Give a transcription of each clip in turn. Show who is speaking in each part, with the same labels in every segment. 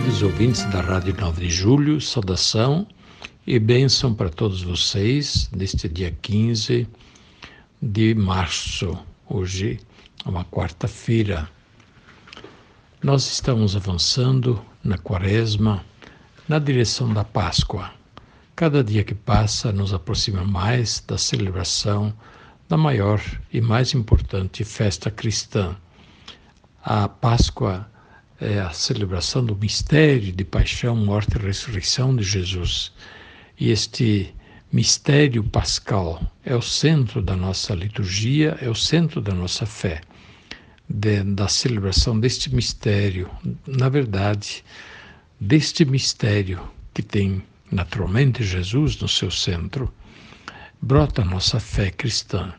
Speaker 1: Queridos ouvintes da Rádio 9 de Julho, saudação e bênção para todos vocês neste dia 15 de março. Hoje é uma quarta-feira. Nós estamos avançando na Quaresma, na direção da Páscoa. Cada dia que passa nos aproxima mais da celebração da maior e mais importante festa cristã. A Páscoa é a celebração do mistério de paixão, morte e ressurreição de Jesus. E este mistério pascal é o centro da nossa liturgia, é o centro da nossa fé, de, da celebração deste mistério. Na verdade, deste mistério que tem naturalmente Jesus no seu centro, brota a nossa fé cristã.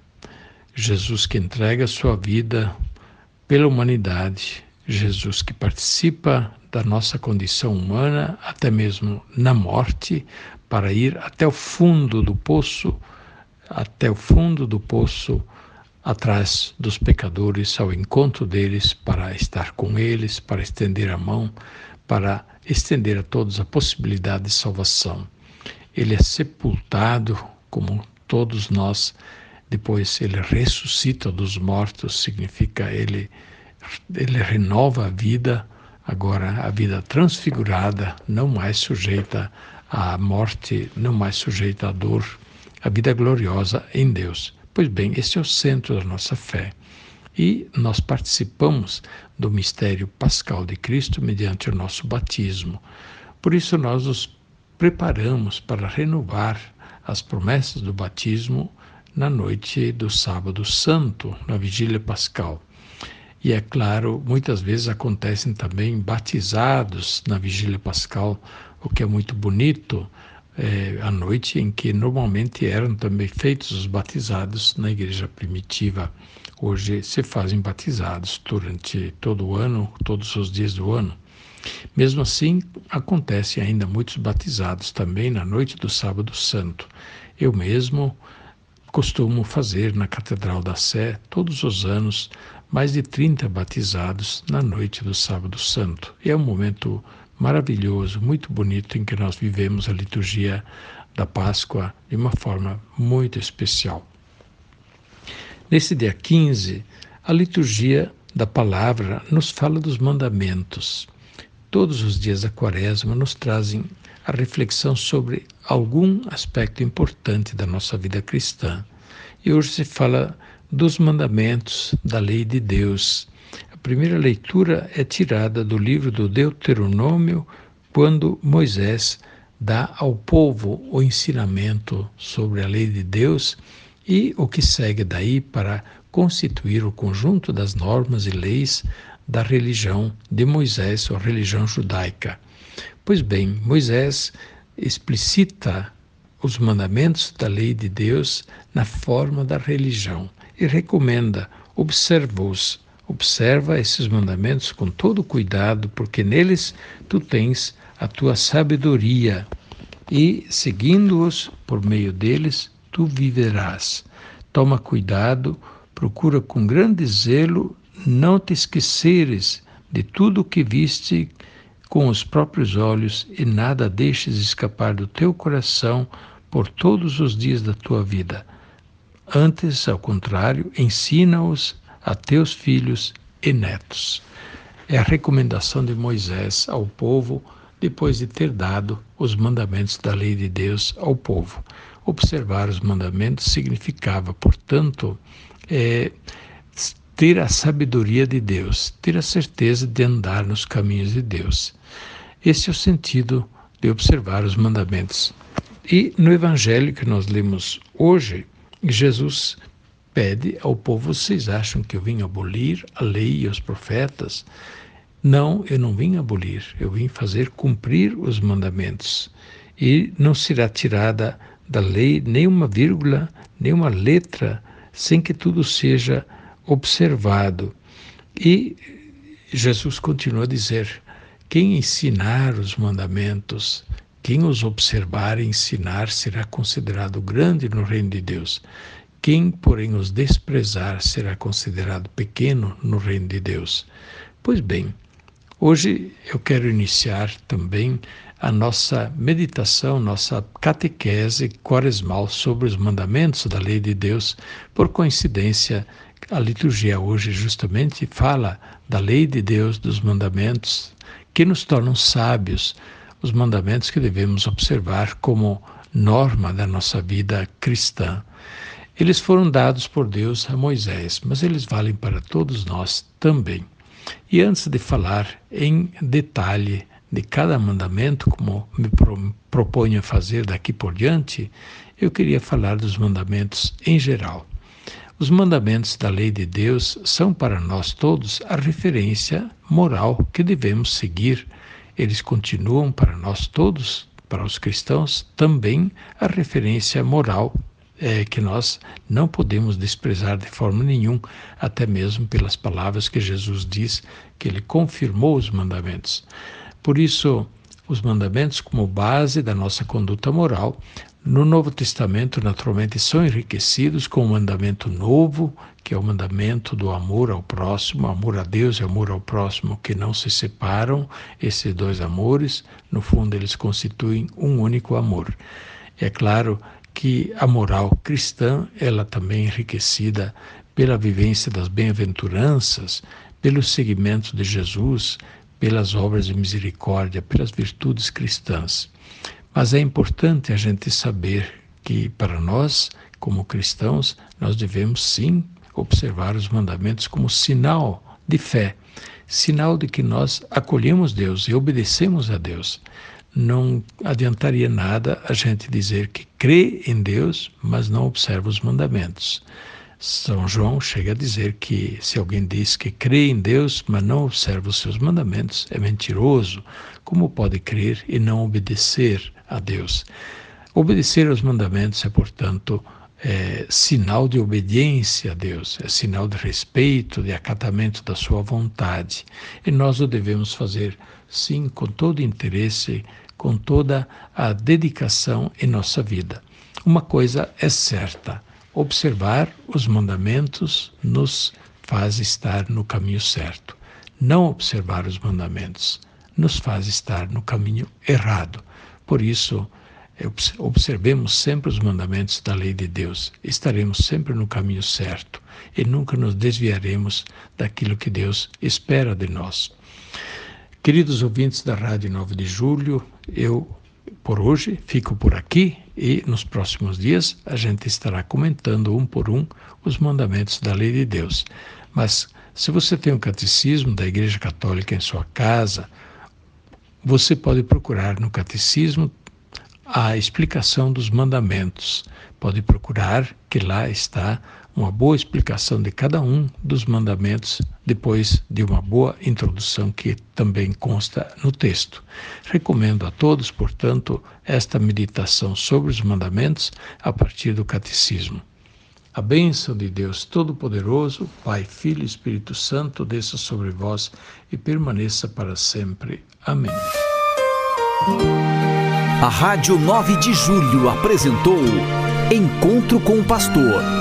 Speaker 1: Jesus que entrega a sua vida pela humanidade Jesus que participa da nossa condição humana, até mesmo na morte, para ir até o fundo do poço, até o fundo do poço, atrás dos pecadores, ao encontro deles, para estar com eles, para estender a mão, para estender a todos a possibilidade de salvação. Ele é sepultado, como todos nós, depois ele ressuscita dos mortos, significa ele ele renova a vida, agora a vida transfigurada, não mais sujeita à morte, não mais sujeita à dor, a vida gloriosa em Deus. Pois bem, esse é o centro da nossa fé. E nós participamos do mistério pascal de Cristo mediante o nosso batismo. Por isso, nós nos preparamos para renovar as promessas do batismo na noite do Sábado Santo, na Vigília Pascal. E é claro, muitas vezes acontecem também batizados na vigília pascal, o que é muito bonito, é, a noite em que normalmente eram também feitos os batizados na igreja primitiva. Hoje se fazem batizados durante todo o ano, todos os dias do ano. Mesmo assim, acontecem ainda muitos batizados também na noite do Sábado Santo. Eu mesmo costumo fazer na Catedral da Sé todos os anos mais de 30 batizados na noite do Sábado Santo. E é um momento maravilhoso, muito bonito, em que nós vivemos a liturgia da Páscoa de uma forma muito especial. Nesse dia 15, a liturgia da palavra nos fala dos mandamentos. Todos os dias da quaresma nos trazem a reflexão sobre algum aspecto importante da nossa vida cristã. E hoje se fala dos mandamentos da lei de Deus. A primeira leitura é tirada do livro do Deuteronômio, quando Moisés dá ao povo o ensinamento sobre a lei de Deus e o que segue daí para constituir o conjunto das normas e leis da religião de Moisés, ou religião judaica. Pois bem, Moisés explicita os mandamentos da lei de Deus na forma da religião e recomenda: observa-os, observa esses mandamentos com todo cuidado, porque neles tu tens a tua sabedoria. E, seguindo-os por meio deles, tu viverás. Toma cuidado, procura com grande zelo não te esqueceres de tudo o que viste com os próprios olhos e nada deixes escapar do teu coração por todos os dias da tua vida Antes, ao contrário, ensina-os a teus filhos e netos. É a recomendação de Moisés ao povo depois de ter dado os mandamentos da lei de Deus ao povo. Observar os mandamentos significava, portanto, é, ter a sabedoria de Deus, ter a certeza de andar nos caminhos de Deus. Esse é o sentido de observar os mandamentos. E no evangelho que nós lemos hoje, Jesus pede ao povo: vocês acham que eu vim abolir a lei e os profetas? Não, eu não vim abolir, eu vim fazer cumprir os mandamentos. E não será tirada da lei nenhuma vírgula, nenhuma letra, sem que tudo seja observado. E Jesus continua a dizer: quem ensinar os mandamentos, quem os observar e ensinar, será considerado grande no reino de Deus. Quem, porém, os desprezar, será considerado pequeno no reino de Deus. Pois bem, hoje eu quero iniciar também a nossa meditação, nossa catequese quaresmal sobre os mandamentos da lei de Deus. Por coincidência, a liturgia hoje justamente fala da lei de Deus, dos mandamentos que nos tornam sábios, os mandamentos que devemos observar como norma da nossa vida cristã. Eles foram dados por Deus a Moisés, mas eles valem para todos nós também. E antes de falar em detalhe de cada mandamento, como me proponho a fazer daqui por diante, eu queria falar dos mandamentos em geral. Os mandamentos da lei de Deus são para nós todos a referência moral que devemos seguir. Eles continuam para nós todos, para os cristãos, também a referência moral é, que nós não podemos desprezar de forma nenhuma, até mesmo pelas palavras que Jesus diz que ele confirmou os mandamentos. Por isso, os mandamentos, como base da nossa conduta moral, no Novo Testamento, naturalmente, são enriquecidos com o mandamento novo, que é o mandamento do amor ao próximo, amor a Deus e amor ao próximo, que não se separam. Esses dois amores, no fundo, eles constituem um único amor. É claro que a moral cristã, ela também é enriquecida pela vivência das bem-aventuranças, pelo seguimento de Jesus, pelas obras de misericórdia, pelas virtudes cristãs. Mas é importante a gente saber que, para nós, como cristãos, nós devemos sim observar os mandamentos como sinal de fé, sinal de que nós acolhemos Deus e obedecemos a Deus. Não adiantaria nada a gente dizer que crê em Deus, mas não observa os mandamentos. São João chega a dizer que se alguém diz que crê em Deus, mas não observa os seus mandamentos, é mentiroso. Como pode crer e não obedecer a Deus? Obedecer aos mandamentos é, portanto, é, sinal de obediência a Deus, é sinal de respeito, de acatamento da sua vontade. E nós o devemos fazer, sim, com todo interesse, com toda a dedicação em nossa vida. Uma coisa é certa Observar os mandamentos nos faz estar no caminho certo. Não observar os mandamentos nos faz estar no caminho errado. Por isso, observemos sempre os mandamentos da lei de Deus. Estaremos sempre no caminho certo e nunca nos desviaremos daquilo que Deus espera de nós. Queridos ouvintes da Rádio 9 de Julho, eu por hoje fico por aqui e nos próximos dias a gente estará comentando um por um os mandamentos da lei de Deus. Mas se você tem um catecismo da Igreja Católica em sua casa, você pode procurar no catecismo a explicação dos mandamentos. Pode procurar que lá está uma boa explicação de cada um dos mandamentos, depois de uma boa introdução que também consta no texto. Recomendo a todos, portanto, esta meditação sobre os mandamentos a partir do Catecismo. A bênção de Deus Todo-Poderoso, Pai, Filho e Espírito Santo, desça sobre vós e permaneça para sempre. Amém.
Speaker 2: A Rádio 9 de Julho apresentou Encontro com o Pastor